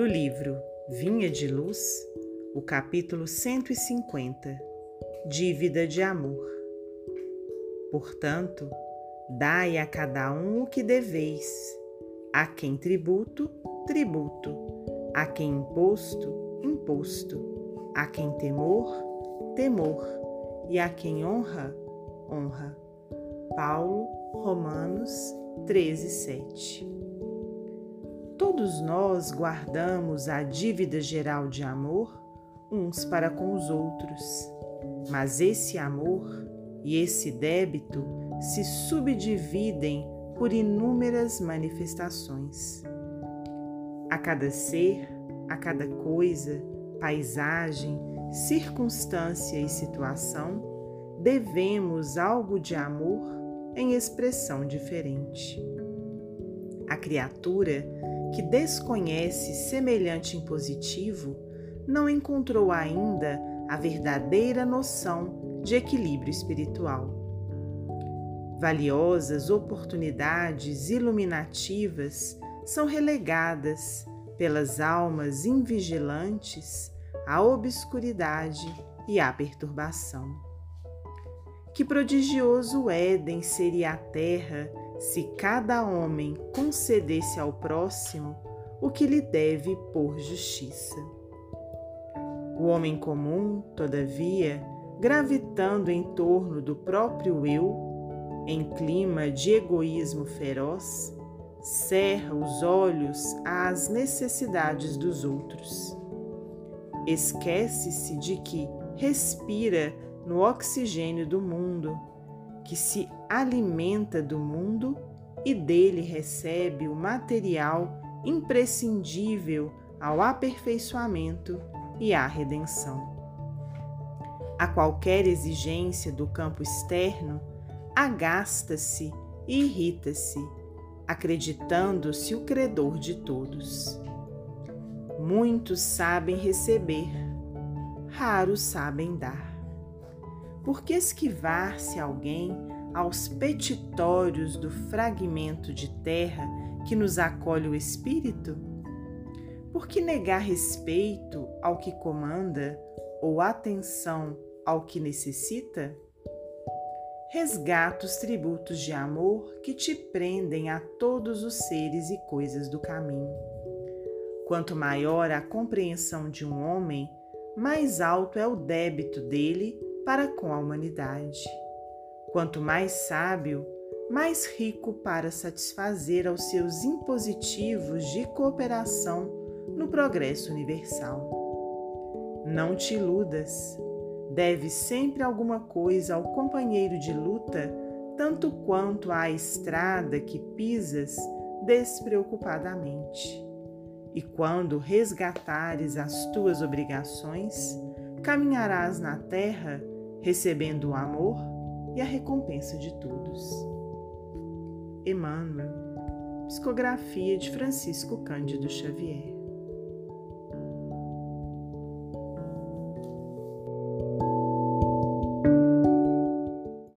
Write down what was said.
do livro Vinha de Luz, o capítulo 150 Dívida de Amor. Portanto, dai a cada um o que deveis, a quem tributo, tributo, a quem imposto, imposto, a quem temor, temor, e a quem honra, honra. Paulo, Romanos 13, 7. Todos nós guardamos a dívida geral de amor uns para com os outros, mas esse amor e esse débito se subdividem por inúmeras manifestações. A cada ser, a cada coisa, paisagem, circunstância e situação, devemos algo de amor em expressão diferente. A criatura que desconhece semelhante impositivo não encontrou ainda a verdadeira noção de equilíbrio espiritual. Valiosas oportunidades iluminativas são relegadas pelas almas invigilantes à obscuridade e à perturbação. Que prodigioso Éden seria a terra se cada homem concedesse ao próximo o que lhe deve por justiça. O homem comum, todavia, gravitando em torno do próprio eu, em clima de egoísmo feroz, cerra os olhos às necessidades dos outros. Esquece-se de que respira no oxigênio do mundo, que se alimenta do mundo e dele recebe o material imprescindível ao aperfeiçoamento e à redenção. A qualquer exigência do campo externo, agasta-se e irrita-se, acreditando-se o credor de todos. Muitos sabem receber, raros sabem dar. Por que esquivar-se alguém aos petitórios do fragmento de terra que nos acolhe o espírito? Por que negar respeito ao que comanda ou atenção ao que necessita? Resgata os tributos de amor que te prendem a todos os seres e coisas do caminho. Quanto maior a compreensão de um homem, mais alto é o débito dele para com a humanidade. Quanto mais sábio, mais rico para satisfazer aos seus impositivos de cooperação no progresso universal. Não te iludas. Deve sempre alguma coisa ao companheiro de luta, tanto quanto à estrada que pisas despreocupadamente. E quando resgatares as tuas obrigações, caminharás na terra recebendo o amor e a recompensa de todos. Emmanuel, psicografia de Francisco Cândido Xavier.